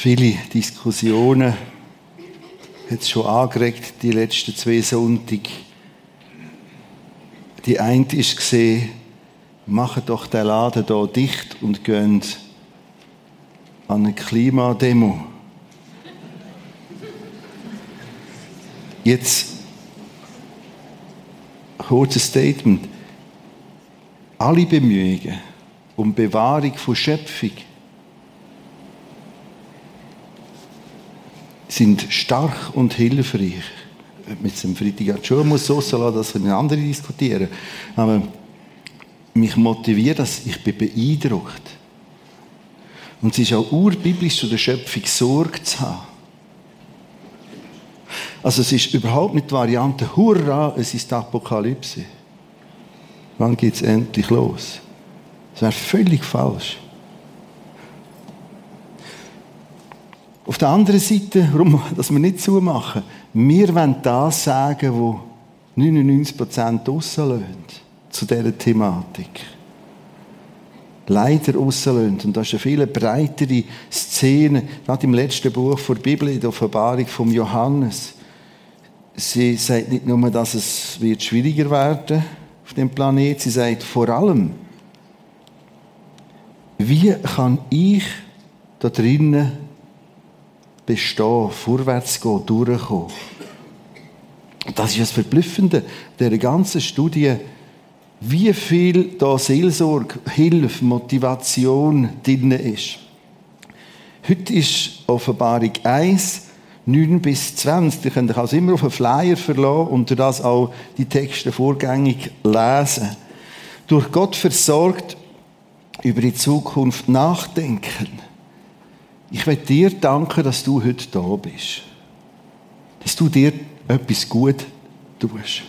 viele Diskussionen hat es schon angeregt, die letzten zwei Sonntage. Die eine ist gesehen, machen doch den Laden hier dicht und gehen an eine Klimademo. Jetzt kurzes Statement. Alle Bemühungen um Bewahrung von Schöpfung sind stark und hilfreich. Mit dem Freitag schon muss so lassen, dass wir andere diskutieren. Aber mich motiviert das, ich bin beeindruckt. Und es ist auch urbiblisch zu der Schöpfung Sorge zu haben. Also es ist überhaupt nicht die Variante, hurra, es ist die Apokalypse. Wann geht es endlich los? Das wäre völlig falsch. Der anderen Seite, warum dass wir nicht zumachen, wir wollen das sagen, wo 99% rauslösen zu dieser Thematik. Leider rauslösen. Und das ist eine viel breitere Szene, gerade im letzten Buch der Bibel, in der Offenbarung von Johannes. Sie sagt nicht nur, dass es wird schwieriger werden auf dem Planet, sie sagt vor allem, wie kann ich da drinnen bestehen, vorwärts gehen, durchkommen. Das ist das Verblüffende der ganzen Studie, wie viel da Seelsorge, Hilfe, Motivation drin ist. Heute ist Offenbarung 1, 9 bis 20. Ihr könnt euch also immer auf einen Flyer verlassen und das auch die Texte vorgängig lesen. Durch Gott versorgt über die Zukunft nachdenken ich will dir danken, dass du heute da bist. Dass du dir etwas gut tust.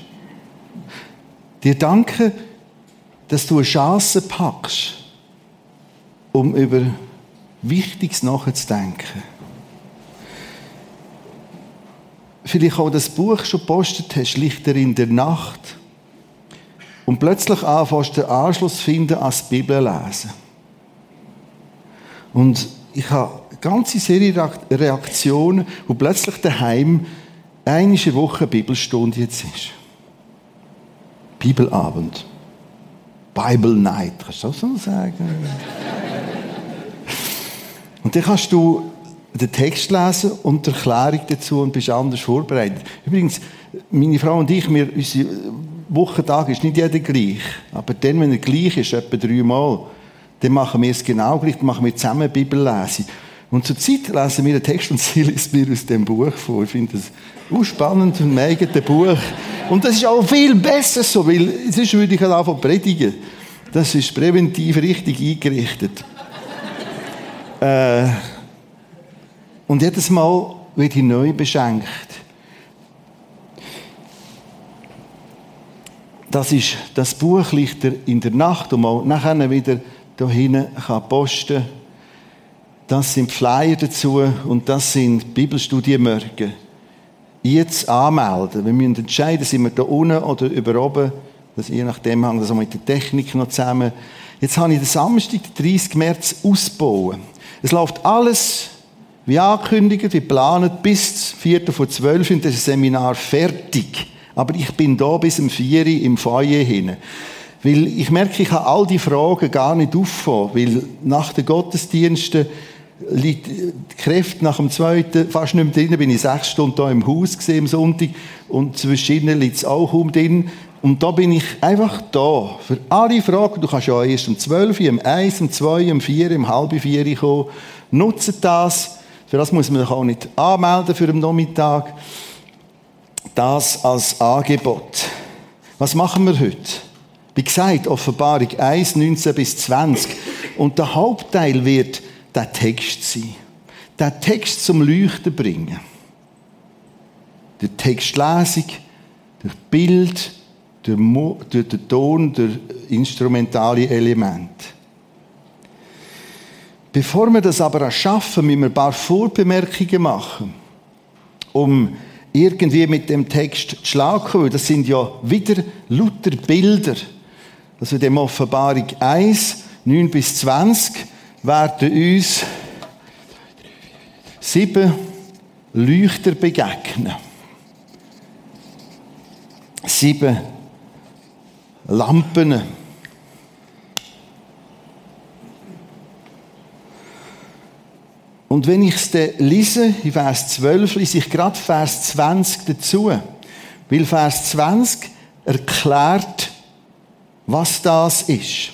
Dir danke, dass du eine Chance packst, um über Wichtiges nachzudenken. Vielleicht auch das Buch schon gepostet hast, Lichter in der Nacht. Und plötzlich anfängst den Anschluss finden ans Bibel lesen. Und ich habe ganze Serie Reaktionen, wo plötzlich daheim eine Woche Bibelstunde jetzt ist. Bibelabend. Bible Night, kannst du auch so sagen? und dann kannst du den Text lesen und die Erklärung dazu und bist anders vorbereitet. Übrigens, meine Frau und ich, wir, unser Wochentag ist nicht jeder gleich. Aber dann, wenn er gleich ist, etwa dreimal, dann machen wir es genau gleich, dann machen wir zusammen Bibellese. Und zur Zeit lesen wir den Text und sie liest mir aus dem Buch vor. Ich finde das auch spannend und mega Buch. Und das ist auch viel besser so, weil sonst würde ich halt einfach predigen. Das ist präventiv richtig eingerichtet. äh, und jedes Mal wird ich neu beschenkt. Das ist das Buch Lichter in der Nacht und mal nachher wieder hier hinten kann posten Das sind Flyer dazu und das sind Bibelstudienmorgen. Jetzt anmelden. Wir müssen entscheiden, sind wir da unten oder über oben. Das, je nachdem hängt das auch mit der Technik noch zusammen. Jetzt habe ich den Samstag, den 30. März, ausbauen. Es läuft alles wie angekündigt, wie geplant, bis 4. vor 12 ist das Seminar fertig. Aber ich bin da bis um 4 Uhr im Feuer hin. Weil ich merke, ich kann all die Fragen gar nicht auffangen, weil nach den Gottesdiensten liegt die Kräfte nach dem zweiten fast nicht mehr drin. Bin ich sechs Stunden da im Haus gesehen am Sonntag und zwischen liegt es auch um drin. Und da bin ich einfach da. Für alle Fragen. Du kannst ja erst um 12 Uhr, um 1, um 2, um 4, um halb 4 kommen. Nutze das. Für das muss man sich auch nicht anmelden für den Nachmittag. Das als Angebot. Was machen wir heute? Wie gesagt, Offenbarung 1, 19 bis 20. Und der Hauptteil wird der Text sein. Der Text zum Leuchten bringen. Der Textlesung, der Bild, der, der Ton, der instrumentale Element. Bevor wir das aber schaffen, müssen wir ein paar Vorbemerkungen machen, um irgendwie mit dem Text zu schlagen, weil das sind ja wieder lauter Bilder also dem Offenbarung 1, 9 bis 20, werden uns sieben Leuchter begegnen. Sieben Lampen. Und wenn ich es dann lese, in Vers 12, lese ich gerade Vers 20 dazu. Weil Vers 20 erklärt, was das ist.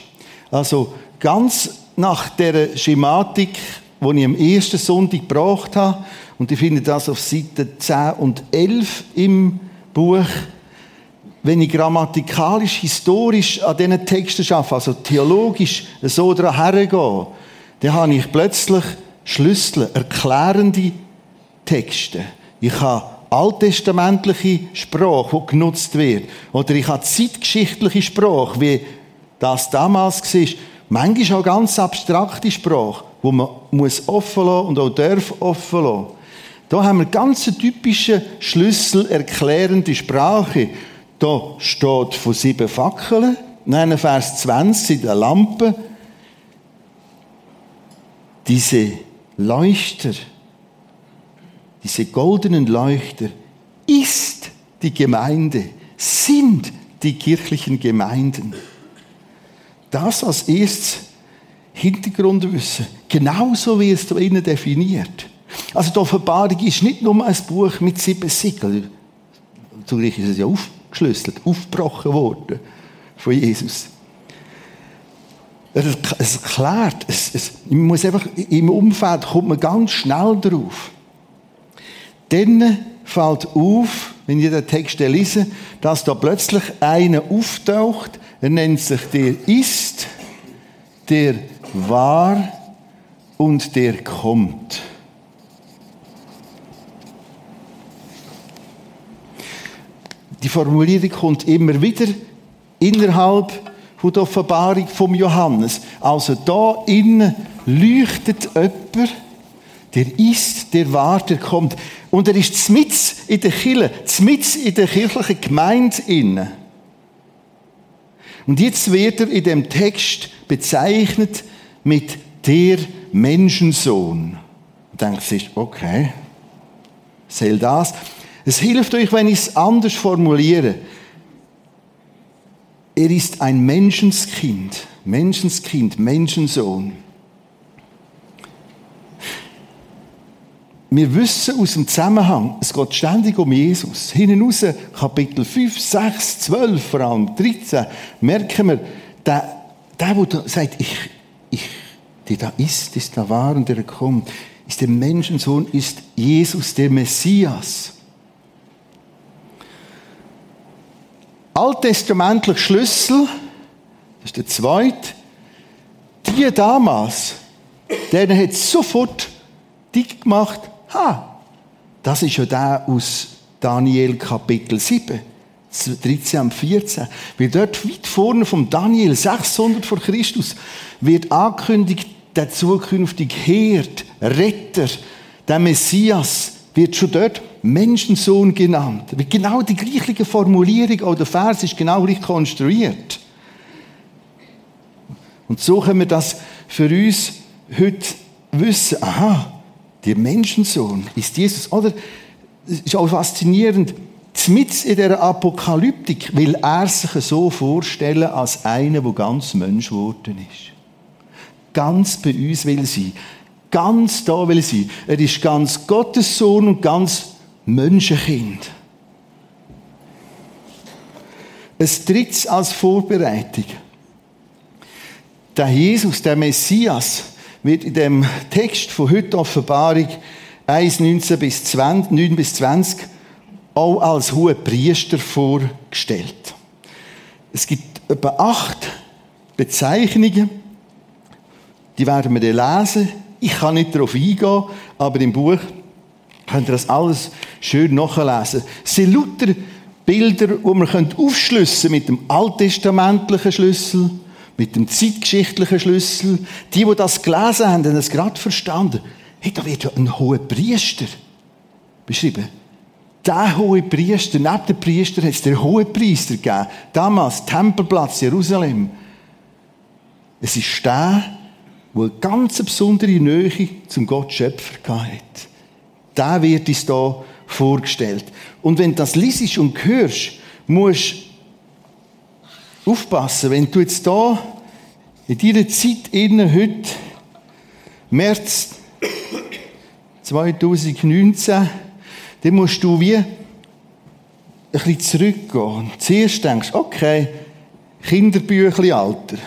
Also ganz nach der Schematik, die ich am ersten Sonntag gebraucht habe, und ich finde das auf Seite 10 und 11 im Buch, wenn ich grammatikalisch, historisch an diesen Texten arbeite, also theologisch so hergehe, dann habe ich plötzlich Schlüssel, erklärende Texte. Ich habe alttestamentliche Sprache, die genutzt wird. Oder ich habe zeitgeschichtliche Sprache, wie das damals war. Manchmal auch ganz abstrakte Sprache, wo man muss offen lassen und auch darf offen lassen. Da haben wir ganz typische Schlüssel erklärende Sprache. Da steht von sieben Fackeln, dann Vers 20 in der Lampe. Diese Leuchter, diese goldenen Leuchter, ist die Gemeinde, sind die kirchlichen Gemeinden. Das als erstes Hintergrundwissen. Genauso wie es da innen definiert. Also die Offenbarung ist nicht nur ein Buch mit sieben Siegeln. Zugleich ist es ja aufgeschlüsselt, aufgebrochen worden von Jesus. Es erklärt, es, es, man muss einfach, im Umfeld kommt man ganz schnell drauf. Dann fällt auf, wenn ihr den Text lese, dass da plötzlich einer auftaucht, er nennt sich der ist, der war und der kommt. Die Formulierung kommt immer wieder innerhalb von der Offenbarung vom Johannes. Also da innen leuchtet jemand, der ist, der war, der kommt. Und er ist mitten in der Kirche, mitten in der kirchlichen Gemeinde innen. Und jetzt wird er in dem Text bezeichnet mit der Menschensohn. Ich denke, es ist okay. Soll das? Es hilft euch, wenn ich es anders formuliere. Er ist ein Menschenskind, Menschenskind, Menschensohn. Wir wissen aus dem Zusammenhang, es geht ständig um Jesus. Hinten raus, Kapitel 5, 6, 12, vor allem 13, merken wir, der, der, der sagt, ich, ich, der da ist, ist da war und der kommt, ist der Menschensohn, ist Jesus, der Messias. alttestamentlich Schlüssel, das ist der zweite, die damals, denen hat sofort dick gemacht, ha, das ist ja der aus Daniel Kapitel 7. 13 und 14. Weil dort weit vorne vom Daniel 600 vor Christus wird angekündigt, der zukünftige Herd, Retter, der Messias wird schon dort Menschensohn genannt. Genau die gleiche Formulierung, auch der Vers ist genau richtig konstruiert. Und so können wir das für uns heute wissen. Aha, der Menschensohn ist Jesus. Oder, es ist auch faszinierend, mit in der Apokalyptik will er sich so vorstellen als einer, der ganz Mensch geworden ist. Ganz bei uns will sein. Ganz da will sein. Er ist ganz Gottes Sohn und ganz Menschenkind. Es tritt als Vorbereitung. Der Jesus, der Messias, wird in dem Text von heute Offenbarung 1, 19 bis 20, 9 bis 20 auch als hoher Priester vorgestellt. Es gibt etwa acht Bezeichnungen, die werden wir dann lesen. Ich kann nicht darauf eingehen, aber im Buch könnt ihr das alles schön nachlesen. Es sind lauter Bilder, die man aufschlüssen mit dem alttestamentlichen Schlüssel, mit dem zeitgeschichtlichen Schlüssel. Die, die das gelesen haben, haben es gerade verstanden. Hey, da wird ja ein hoher Priester beschrieben. Der hohe Priester, neben dem Priester hat es den hohen Priester gegeben. Damals, Tempelplatz Jerusalem. Es ist der, der eine ganz besondere Nähe zum Gott Schöpfer hatte. der wird uns da vorgestellt. Und wenn du das liest und hörst, musst aufpassen, wenn du jetzt da in deiner Zeit innen heute, März 2019, dann musst du wie ein bisschen zurückgehen. Und zuerst denkst du, okay, Kinderbüchli-Alter.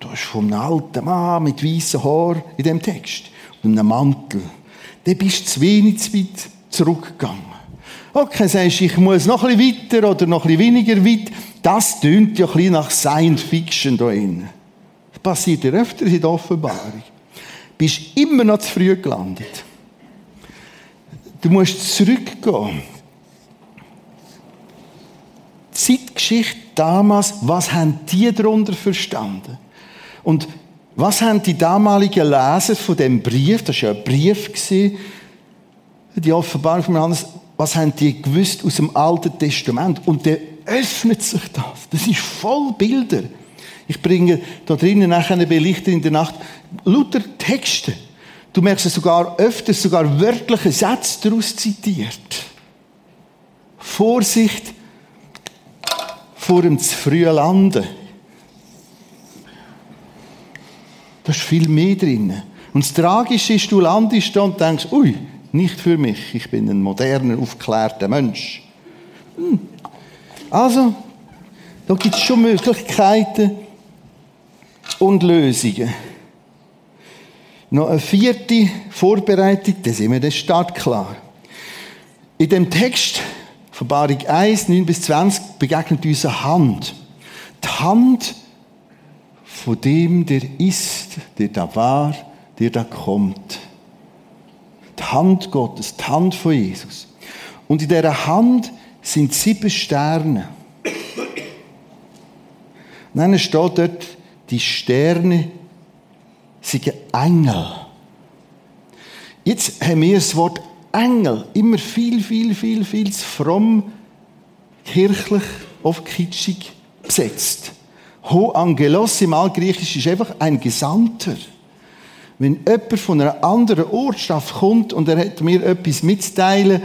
Da ist einem alten Mann mit weißen Haaren in dem Text und einem Mantel. Dann bist du zu wenig zu weit zurückgegangen. Okay, sagst du, ich muss noch ein bisschen weiter oder noch ein bisschen weniger weit. Das tönt ja ein bisschen nach Science Fiction da drin. Das passiert ja öfter in der Offenbarung. Du bist immer noch zu früh gelandet. Du musst zurückgehen. Die Zeitgeschichte damals, was haben die darunter verstanden? Und was haben die damaligen Leser von dem Brief, das war ja ein Brief, die Offenbarung von Johannes, was haben die gewusst aus dem Alten Testament? Und der öffnet sich das. Das ist voll Bilder. Ich bringe da drinnen nachher eine Belichtung in der Nacht. Luther Texte. Du merkst es sogar öfters, sogar wörtliche Sätze daraus zitiert. Vorsicht vor dem zu frühen Landen. Da ist viel mehr drin. Und das Tragische ist, du landest da und denkst, ui, nicht für mich. Ich bin ein moderner, aufgeklärter Mensch. Hm. Also, da gibt es schon Möglichkeiten und Lösungen. Noch eine vierte Vorbereitung, da sind wir dann startklar. In dem Text, Verbarung 1, 9 bis 20, begegnet uns eine Hand. Die Hand von dem, der ist, der da war, der da kommt. Die Hand Gottes, die Hand von Jesus. Und in dieser Hand sind sieben Sterne. Und dann steht dort, die Sterne sind Engel. Jetzt haben wir das Wort Engel immer viel, viel, viel, viel zu fromm, kirchlich, oft kitschig besetzt. Ho Angelos im Altgriechisch ist einfach ein Gesandter. Wenn jemand von einer anderen Ortschaft kommt und er hat mir etwas mitzuteilen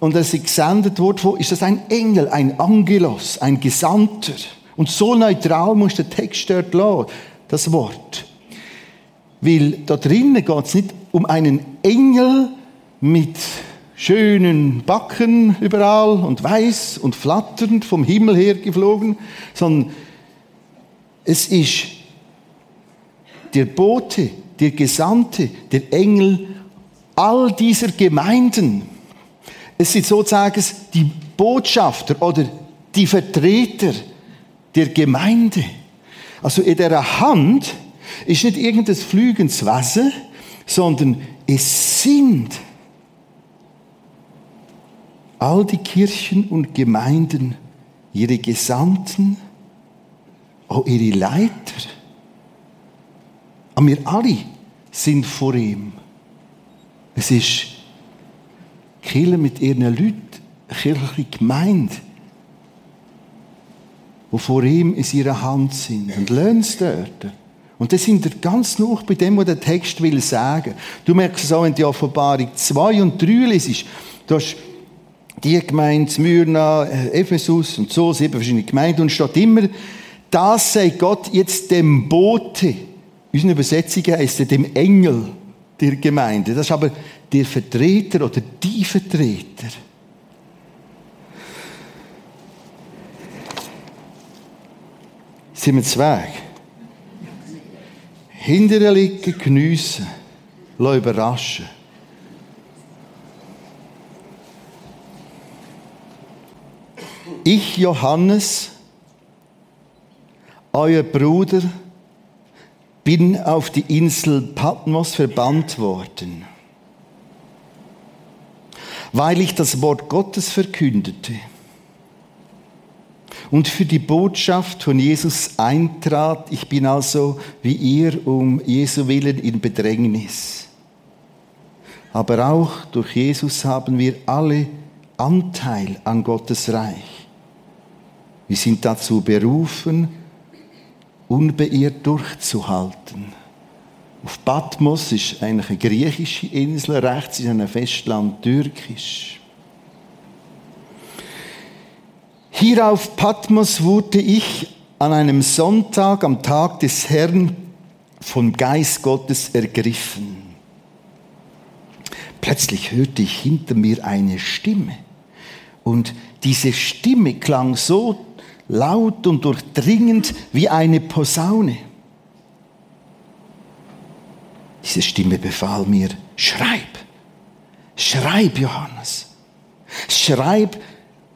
und er ist gesendet worden, ist das ein Engel, ein Angelos, ein Gesandter. Und so neutral muss der Text dort lassen, das Wort. Weil da drinnen geht es nicht um einen Engel mit schönen Backen überall und weiß und flatternd vom Himmel her geflogen, sondern es ist der Bote, der Gesandte, der Engel all dieser Gemeinden. Es sind sozusagen die Botschafter oder die Vertreter der Gemeinde. Also in der Hand ist nicht irgendein flügendes Wesen, sondern es sind all die Kirchen und Gemeinden, ihre Gesandten, auch ihre Leiter. Aber wir alle sind vor ihm. Es ist Kirche mit ihren Leuten, kirchliche Gemeinde, die vor ihm in ihrer Hand sind. Und lernen es dort. Und das sind wir ganz noch bei dem, was der Text will sagen. Du merkst es auch, wenn die Offenbarung 2 und 3 lesest. Du hast die Gemeinde, Smyrna, äh, Ephesus und so, sieben verschiedene Gemeinden und steht immer, das sei Gott jetzt dem Bote. Unsere Übersetzung heißt es dem Engel der Gemeinde. Das ist aber der Vertreter oder die Vertreter. Sind wir Zweig? Hinterher liegen, geniessen, überraschen. Ich, Johannes, euer Bruder, bin auf die Insel Patmos verbannt worden, weil ich das Wort Gottes verkündete und für die Botschaft von Jesus eintrat. Ich bin also wie ihr um Jesu willen in Bedrängnis. Aber auch durch Jesus haben wir alle Anteil an Gottes Reich. Wir sind dazu berufen, unbeirrt durchzuhalten. auf Patmos ist eigentlich eine griechische Insel, rechts ist ein Festland türkisch. Hier auf Patmos wurde ich an einem Sonntag, am Tag des Herrn, vom Geist Gottes ergriffen. Plötzlich hörte ich hinter mir eine Stimme. Und diese Stimme klang so laut und durchdringend wie eine Posaune. Diese Stimme befahl mir, schreib, schreib Johannes, schreib,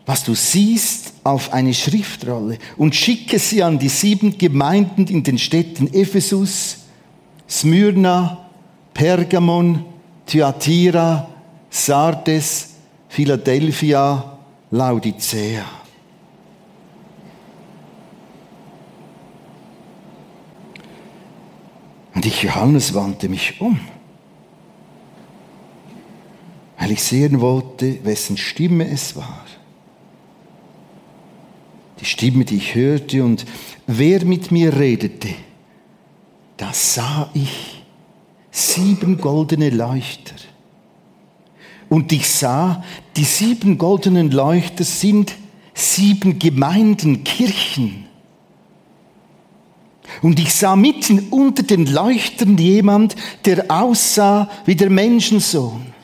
was du siehst auf eine Schriftrolle und schicke sie an die sieben Gemeinden in den Städten Ephesus, Smyrna, Pergamon, Thyatira, Sardes, Philadelphia, Laodicea. Und ich, Johannes, wandte mich um, weil ich sehen wollte, wessen Stimme es war. Die Stimme, die ich hörte und wer mit mir redete, da sah ich sieben goldene Leuchter. Und ich sah, die sieben goldenen Leuchter sind sieben Gemeinden, Kirchen. Und ich sah mitten unter den Leuchtern jemand, der aussah wie der Menschensohn.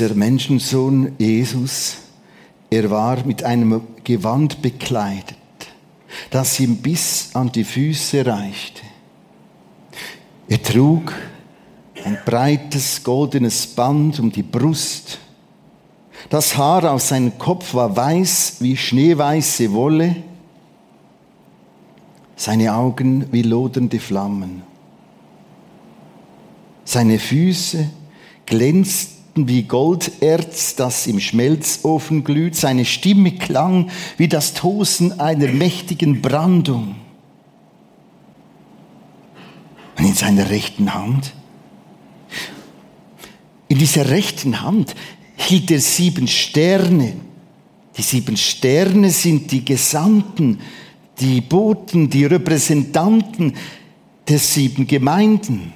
Dieser Menschensohn Jesus, er war mit einem Gewand bekleidet, das ihm bis an die Füße reichte. Er trug ein breites goldenes Band um die Brust. Das Haar auf seinem Kopf war weiß wie schneeweiße Wolle, seine Augen wie lodernde Flammen. Seine Füße glänzten wie Golderz, das im Schmelzofen glüht. Seine Stimme klang wie das Tosen einer mächtigen Brandung. Und in seiner rechten Hand, in dieser rechten Hand hielt er sieben Sterne. Die sieben Sterne sind die Gesandten, die Boten, die Repräsentanten der sieben Gemeinden.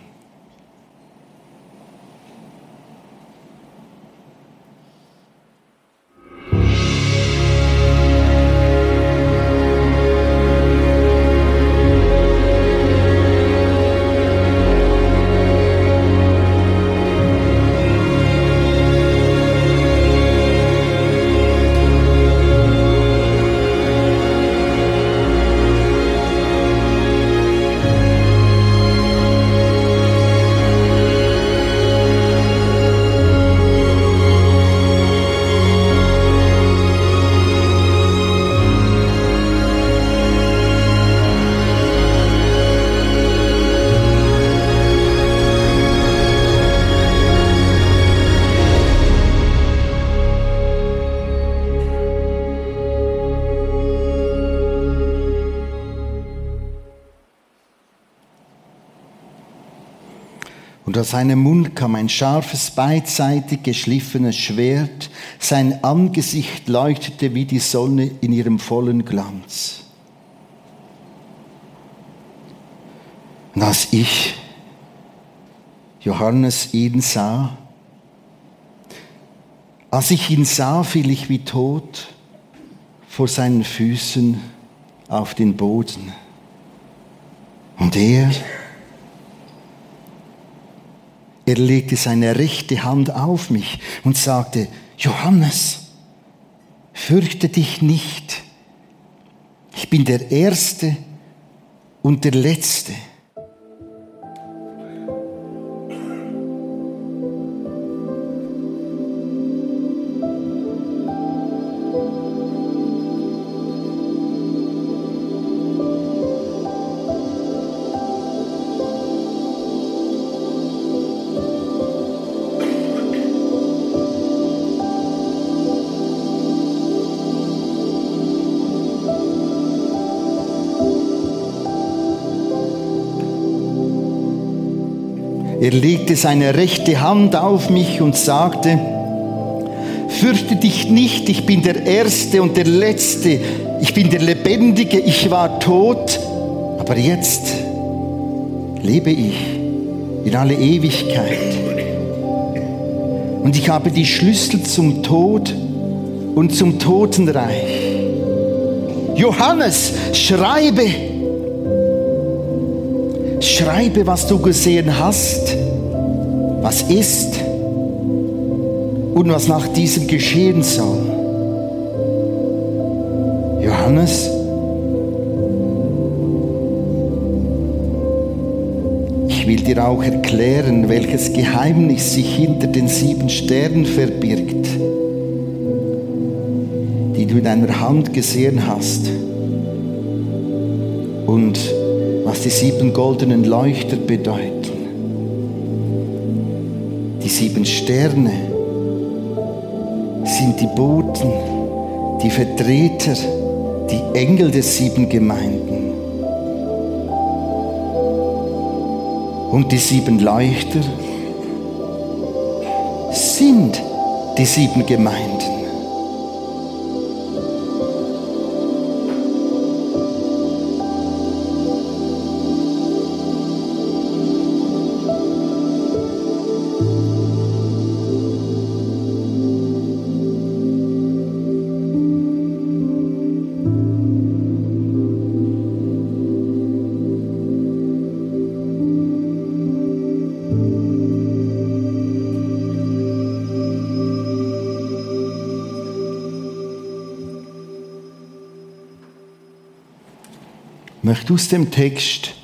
Seinem Mund kam ein scharfes, beidseitig geschliffenes Schwert. Sein Angesicht leuchtete wie die Sonne in ihrem vollen Glanz. Und als ich, Johannes, ihn sah, als ich ihn sah, fiel ich wie tot vor seinen Füßen auf den Boden. Und er, er legte seine rechte Hand auf mich und sagte, Johannes, fürchte dich nicht. Ich bin der Erste und der Letzte. Legte seine rechte Hand auf mich und sagte, fürchte dich nicht, ich bin der Erste und der Letzte, ich bin der Lebendige, ich war tot, aber jetzt lebe ich in alle Ewigkeit. Und ich habe die Schlüssel zum Tod und zum Totenreich. Johannes, schreibe, schreibe, was du gesehen hast, was ist und was nach diesem geschehen soll. Johannes, ich will dir auch erklären, welches Geheimnis sich hinter den sieben Sternen verbirgt, die du in deiner Hand gesehen hast. Und was die sieben goldenen Leuchter bedeuten. Die sieben Sterne sind die Boten, die Vertreter, die Engel des sieben Gemeinden. Und die sieben Leuchter sind die sieben Gemeinden. Möchte aus dem Text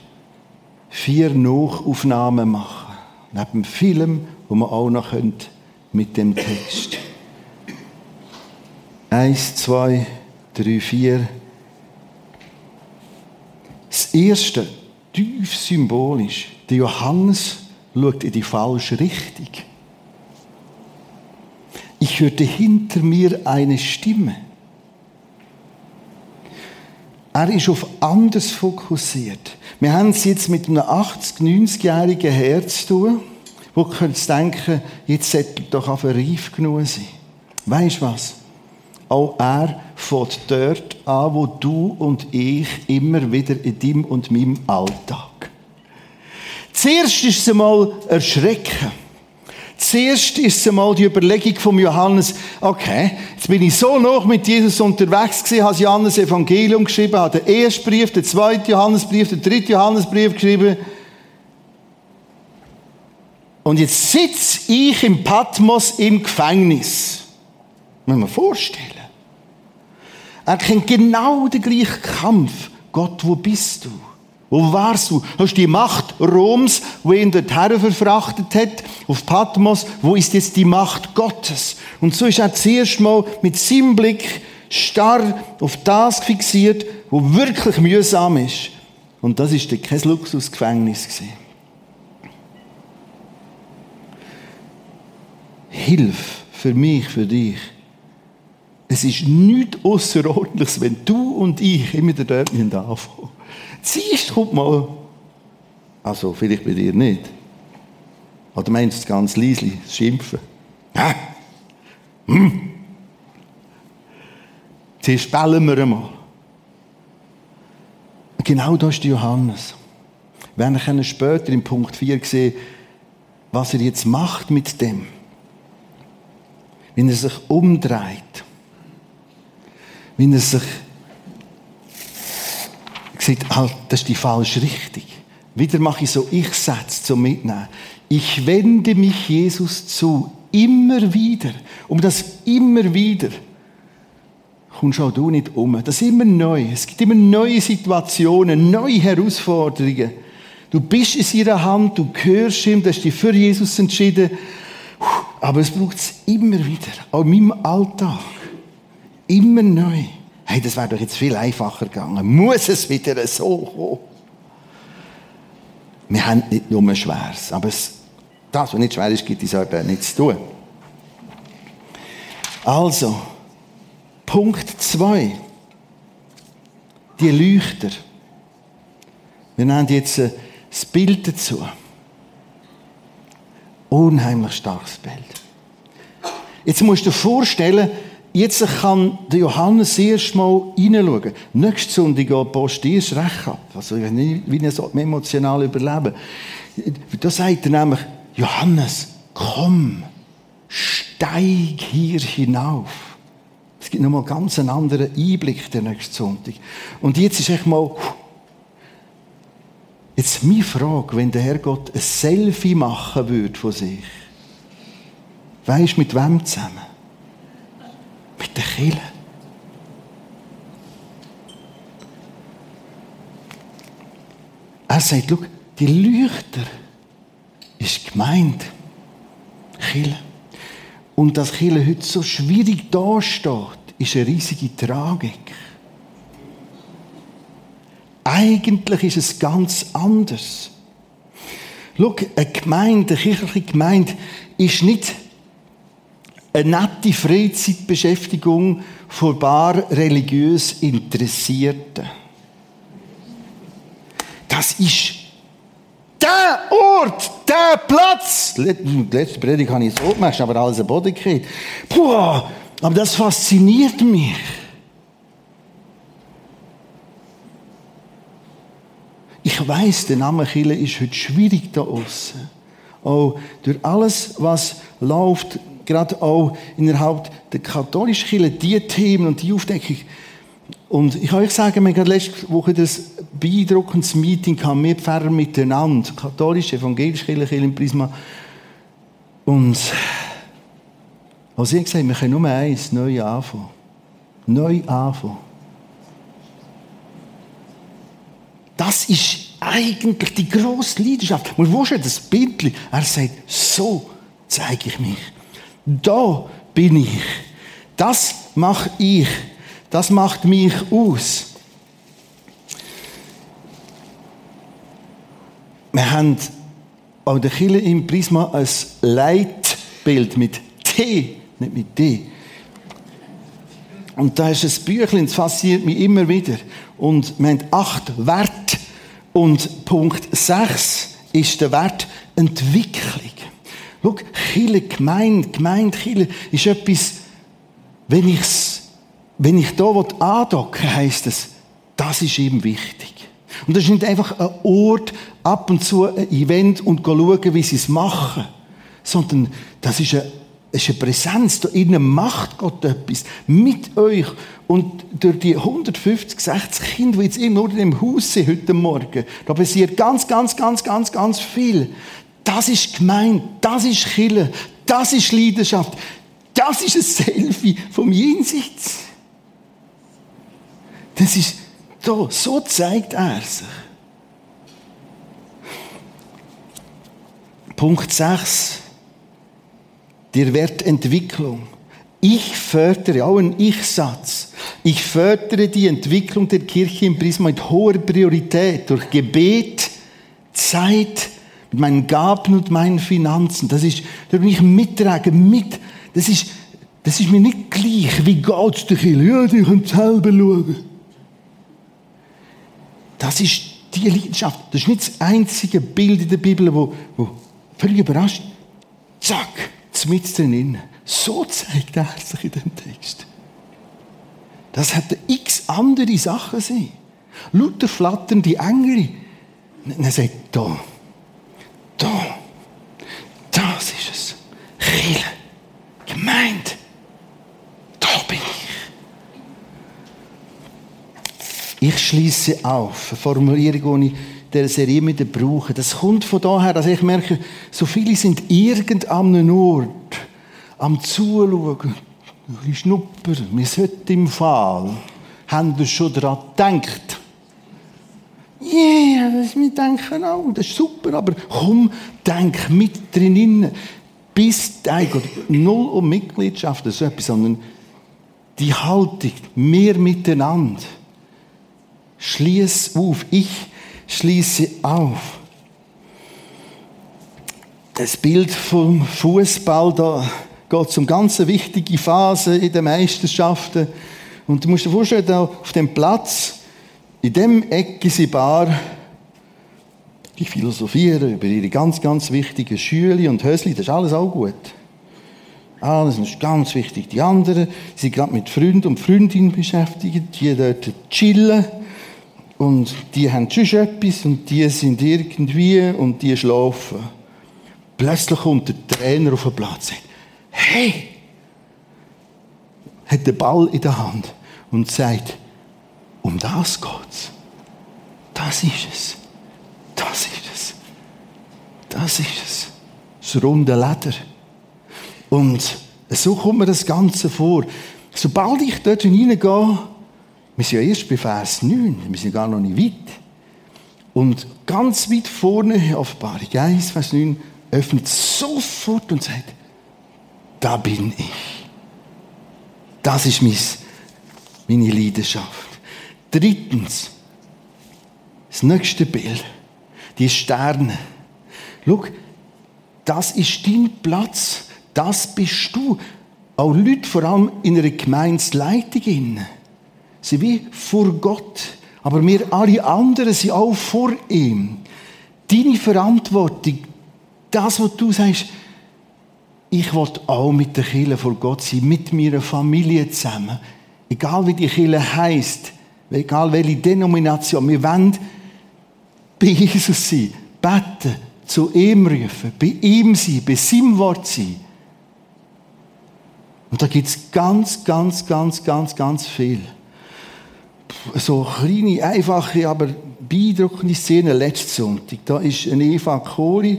vier Nachaufnahmen machen. Neben Film, wo man auch noch könnt, mit dem Text. Eins, zwei, drei, vier. Das erste, tief symbolisch, der Johannes schaut in die falsche Richtung. Ich hörte hinter mir eine Stimme. Er ist auf anders fokussiert. Wir haben es jetzt mit einem 80-, 90-jährigen Herz zu tun, wo könnte denken, jetzt sollte doch auf reif genug sein. Weißt du was? Auch er fährt dort an, wo du und ich immer wieder in deinem und meinem Alltag. Zuerst ist es einmal erschrecken. Zuerst ist es einmal die Überlegung von Johannes, okay, jetzt bin ich so noch mit Jesus unterwegs gewesen, habe Johannes Evangelium geschrieben, habe den ersten Brief, den zweiten Johannesbrief, den dritten Johannesbrief geschrieben. Und jetzt sitze ich im Patmos im Gefängnis. Muss man vorstellen. Er kennt genau den gleichen Kampf. Gott, wo bist du? Wo warst du? Hast du die Macht Roms, wo ihn dorthin verfrachtet hat, auf Patmos? Wo ist jetzt die Macht Gottes? Und so ist er zuerst mal mit seinem Blick starr auf das fixiert, wo wirklich mühsam ist. Und das ist kein Luxusgefängnis. Hilf für mich, für dich. Es ist nichts Außerordentliches, wenn du und ich immer dort anfangen. Siehst, kommt mal. Also, vielleicht bei dir nicht. Oder meinst du ganz leise, schimpfen? Hä? Hm? Zuerst bellen wir einmal. Genau da ist Johannes. Wir werden später im Punkt 4 sehen, was er jetzt macht mit dem. Wenn er sich umdreht. wenn er sich sieht, halt, das ist die falsche Richtung. Wieder mache ich so Ich-Sätze zum Mitnehmen. Ich wende mich Jesus zu, immer wieder. Um das immer wieder kommst auch du nicht um. Das ist immer neu. Es gibt immer neue Situationen, neue Herausforderungen. Du bist in seiner Hand, du gehörst ihm, du hast dich für Jesus entschieden. Aber es braucht es immer wieder, auch in meinem Alltag. Immer neu. Hey, das wäre doch jetzt viel einfacher gegangen. Muss es wieder so kommen? Wir haben nicht nur Schweres, aber es, das, was nicht schwer ist, gibt es auch nichts zu tun. Also, Punkt 2. Die Leuchter. Wir nennen jetzt äh, das Bild dazu. Unheimlich starkes Bild. Jetzt musst du dir vorstellen, jetzt kann der Johannes erst mal reinschauen. Nächste Sonntag geht die Post erst recht ab. Also, wie ein emotional überleben. Da sagt er nämlich, Johannes, komm, steig hier hinauf. Es gibt nochmal ganz einen anderen Einblick der nächsten Sonntag. Und jetzt ist echt mal, jetzt meine Frage, wenn der Herrgott ein Selfie machen würde von sich, weisst mit wem zusammen? Mit der Kille. Er sagt, schau, die Leuchter ist gemeint. Kille. Und dass Kirche heute so schwierig dasteht, ist eine riesige Tragik. Eigentlich ist es ganz anders. Schau, eine Gemeinde, eine kirchliche Gemeinde, ist nicht eine nette Freizeitbeschäftigung von bar religiös Interessierten. Das ist der Ort, der Platz. Die letzte Predigt habe ich so gemacht, aber alles am Boden gekriegt. Puh, aber das fasziniert mich. Ich weiß, der Name Chile ist heute schwierig da außen. Auch durch alles, was läuft, gerade auch innerhalb der katholischen Kirche, die Themen und die Aufdeckung, und ich kann euch sagen, wir hatten letzte Woche das beeindruckendes Meeting gehabt, wir Pfarrer miteinander, katholisch, evangelisch, Kirche im Prisma. Und als ich gesagt wir können nur eins, neu anfangen. Neu anfangen. Das ist eigentlich die grosse Leidenschaft. Man wo das Bild? Er sagt, so zeige ich mich. Da bin ich. Das mache ich. Das macht mich aus. Wir haben an der Kille im Prisma ein Leitbild mit T, nicht mit D. Und da ist ein Büchlein, das fasziniert mich immer wieder. Und wir haben acht Werte. Und Punkt 6 ist der Wert Entwicklung. Schau, Chile, Gemeinde, Gemeinde, Chile ist etwas, wenn ich es wenn ich da andocken heisst es, das ist ihm wichtig. Und das ist nicht einfach ein Ort, ab und zu ein Event und schauen, wie sie es machen, sondern das ist eine, ist eine Präsenz. Da innen macht Gott etwas mit euch. Und durch die 150, 60 Kinder, die jetzt immer nur in dem Haus sind heute Morgen, da passiert ganz, ganz, ganz, ganz, ganz viel. Das ist gemeint, das ist Chille, das ist Leidenschaft, das ist ein Selfie vom Jenseits. Das ist so, so zeigt er sich. Punkt 6. Der Wertentwicklung. Ich fördere, auch ein Ich-Satz. Ich fördere die Entwicklung der Kirche im Prisma mit hoher Priorität durch Gebet, Zeit, mit meinen Gaben und meinen Finanzen. Das ist, da bin ich mittragen, mit. Das ist, das ist mir nicht gleich, wie geht's dir? Ja, die können selber schauen. Das ist die Leidenschaft. Das ist nicht das einzige Bild in der Bibel, wo, wo völlig überrascht, zack, mit drin. So zeigt er sich in dem Text. Das hätte x andere Sachen sein. Lauter flattern die Engel. Er sagt, da, das ist es. Chile, gemeint, da bin ich. Ich schließe auf. Eine Formulierung, die ich dieser Serie immer brauche. Das kommt von daher, dass ich merke, so viele sind irgendeinem Ort am Zuschauen. Ein bisschen. Wir sollten im Fall. Haben wir schon daran gedacht? Yeah, das wir denken auch, das ist super, aber komm, denk mit drinnen. Bis eigentlich null um Mitgliedschaft so etwas, sondern die Haltung, mehr miteinander. Schließ auf, ich schließe auf. Das Bild vom Fußball da geht um ganz wichtige Phase in den Meisterschaften. Und du musst dir vorstellen, auf dem Platz, in dem Ecke sind Bar, die philosophieren über ihre ganz, ganz wichtigen Schüler und Hösli, das ist alles auch gut. Alles ist ganz wichtig. Die anderen sind gerade mit Freunden und Freundinnen beschäftigt, die dort chillen und die haben schon etwas und die sind irgendwie und die schlafen. Plötzlich kommt der Trainer auf den Platz und sagt, hey, hat den Ball in der Hand und sagt, um das geht's. Das ist es. Das ist es. Das ist es. Das runde Leder. Und so kommt mir das Ganze vor. Sobald ich dort hineingehe, wir sind ja erst bei Vers 9, wir sind gar noch nicht weit. Und ganz weit vorne, Offenbarung 1, Vers 9, öffnet sofort und sagt, da bin ich. Das ist meine Leidenschaft. Drittens, das nächste Bild, die Sterne. Schau, das ist dein Platz, das bist du. Auch Leute, vor allem in einer Gemeinsleitung, sind wie vor Gott. Aber wir alle anderen sind auch vor ihm. Deine Verantwortung, das, was du sagst, ich will auch mit der Kirche vor Gott sein, mit meiner Familie zusammen. Egal wie die Kirche heisst, egal welche Denomination, wir wollen bei Jesus sein, beten, zu ihm rufen, bei ihm sein, bei seinem Wort sein. Und da gibt es ganz, ganz, ganz, ganz, ganz viel. So kleine, einfache, aber beeindruckende Szenen letzten Sonntag. Da ist eine Eva Kohli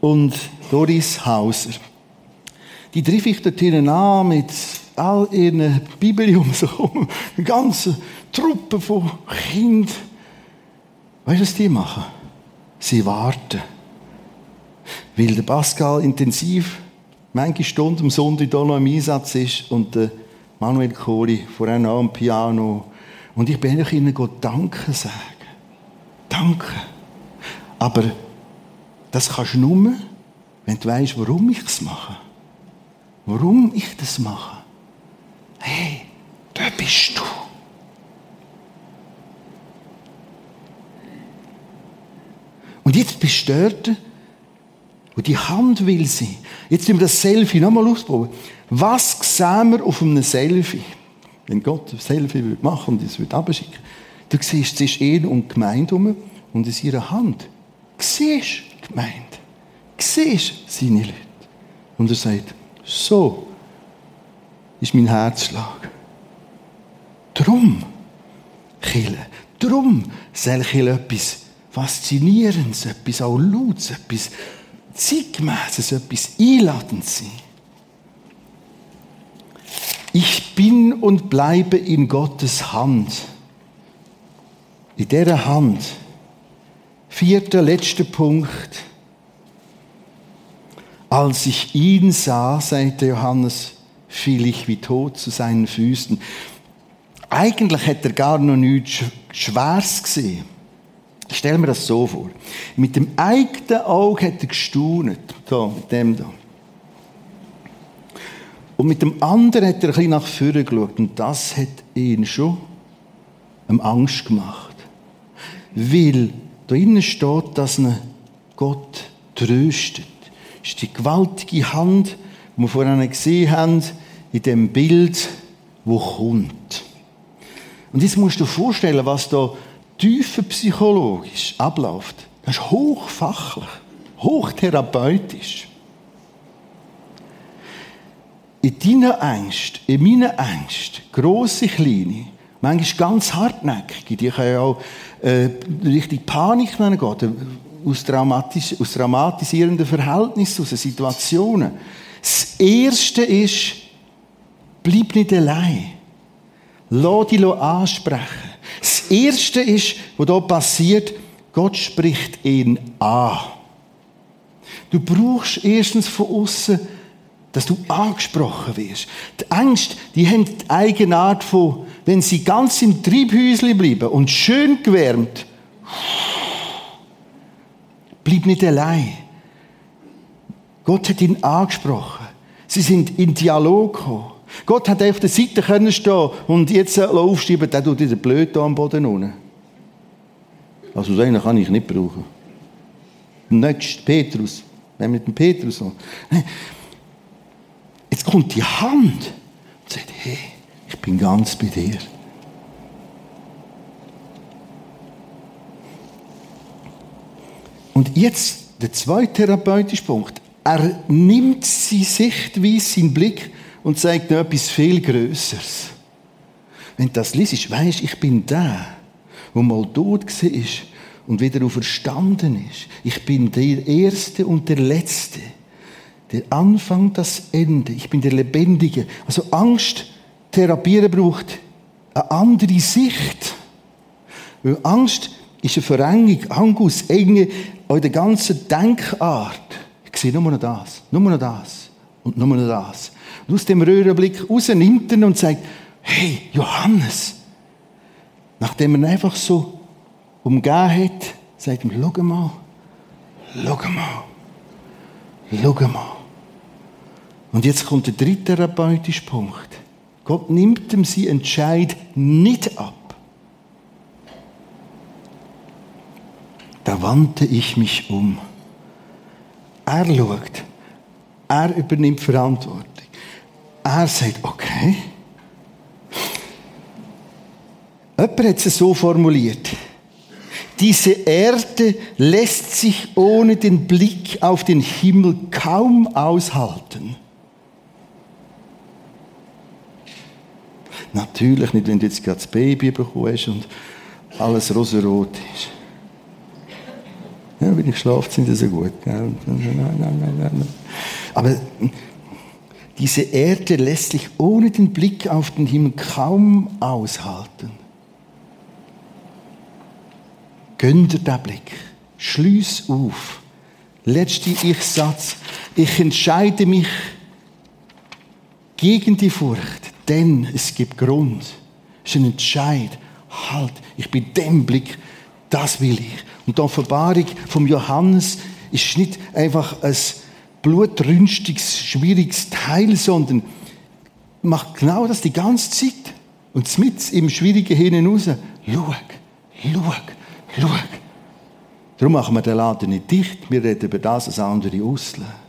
und Doris Hauser. Die treffe ich dort an mit all ihren Bibeln um sich. Eine ganze Truppe von Kindern. Weißt du, was die machen? Sie warten. Weil der Pascal intensiv manche Stunden am Sonntag hier noch im Einsatz ist und der Manuel Kohli vorhin auch am Piano. Und ich bin ihnen Gott Danke sagen. Danke. Aber das kannst du nur, wenn du weißt, warum ich es mache. Warum ich das mache. Hey, da bist du. Und jetzt bist du dort, wo die Hand will sein. Jetzt müssen wir das Selfie nochmal ausprobieren. Was sehen wir auf einem Selfie? Wenn Gott Selfie machen und es abschicken Du siehst, es ist ihn und die Gemeinde um und in ihrer Hand. Du siehst die Gemeinde. Siehst seine Leute. Und er sagt, so ist mein Herzschlag. Drum, Chile, drum soll Chile etwas Faszinierendes, etwas auch Lautes, etwas Zeitgemäßes, etwas Einladendes sein. Ich bin und bleibe in Gottes Hand. In dieser Hand. Vierter, letzter Punkt. Als ich ihn sah, sagte Johannes, fiel ich wie tot zu seinen Füßen. Eigentlich hätte er gar noch nichts Schweres gesehen. Stell mir das so vor. Mit dem eigenen Auge hat er gestaunet. Da, mit dem da. Und mit dem anderen hat er ein bisschen nach vorne geschaut. Und das hat ihn schon Angst gemacht. Weil da innen steht, dass ihn Gott tröstet. Das ist die gewaltige Hand, die wir vorhin gesehen haben, in dem Bild, wo kommt. Und jetzt musst du dir vorstellen, was da tiefenpsychologisch abläuft. Das ist hochfachlich, hochtherapeutisch. In deiner Angst, in meiner Angst, grosse, kleine, Manchmal ganz hartnäckige. Die können ja auch äh, richtig Panik gehen, aus, dramatisch, aus dramatisierenden Verhältnissen, aus Situationen. Das Erste ist, bleib nicht allein. Lass dich ansprechen. Das Erste ist, was hier passiert, Gott spricht ihn an. Du brauchst erstens von außen, dass du angesprochen wirst. Die Angst, die haben die Eigenart von, wenn sie ganz im Triebhäusli bleiben und schön gewärmt, bleib nicht allein. Gott hat ihn angesprochen. Sie sind in Dialog gekommen. Gott hat auf der Seite können stehen und jetzt aufschreiben, der tut wieder blöd am Boden unten. Also so einen kann ich nicht brauchen. Nächst Petrus. Wenn mit dem Petrus noch. Jetzt kommt die Hand und sagt, hey, ich bin ganz bei dir. Und jetzt der zweite therapeutische Punkt. Er nimmt seine Sichtweise, seinen Blick und zeigt noch etwas viel Größeres. Wenn du das liest, weisst ich bin der, der mal tot war und wieder auferstanden ist. Ich bin der Erste und der Letzte. Der Anfang, das Ende. Ich bin der Lebendige. Also Angst therapieren braucht eine andere Sicht. Weil Angst ist eine Verengung, Angus, Enge an der ganzen Denkart. Ich sehe nur noch das, nur noch das und nur noch das. Und aus dem Röhrenblick raus nimmt er und sagt, hey, Johannes. Nachdem er ihn einfach so umgeben hat, sagt er, schau mal, schau mal, schau mal. Und jetzt kommt der dritte therapeutische Punkt. Gott nimmt ihm sie Entscheid nicht ab. Da wandte ich mich um. Er schaut. Er übernimmt Verantwortung er sagt, okay. Jemand hat es so formuliert. Diese Erde lässt sich ohne den Blick auf den Himmel kaum aushalten. Natürlich nicht, wenn du jetzt gerade das Baby bekommen hast und alles rosarot ist. Ja, wenn ich schlafe, sind das so gut. Aber diese Erde lässt sich ohne den Blick auf den Himmel kaum aushalten. Gönn dir den Blick. Schließ auf. Letzter Ich-Satz. Ich entscheide mich gegen die Furcht, denn es gibt Grund. Es ist ein Entscheid. Halt, ich bin dem Blick, das will ich. Und die Offenbarung vom Johannes ist nicht einfach ein blutrünstiges, schwieriges Teil, sondern macht genau das die ganze Zeit. Und mit im Schwierigen hinten raus, schau, schau, schau. Darum machen wir den Laden nicht dicht, wir reden über das, was andere auslösen.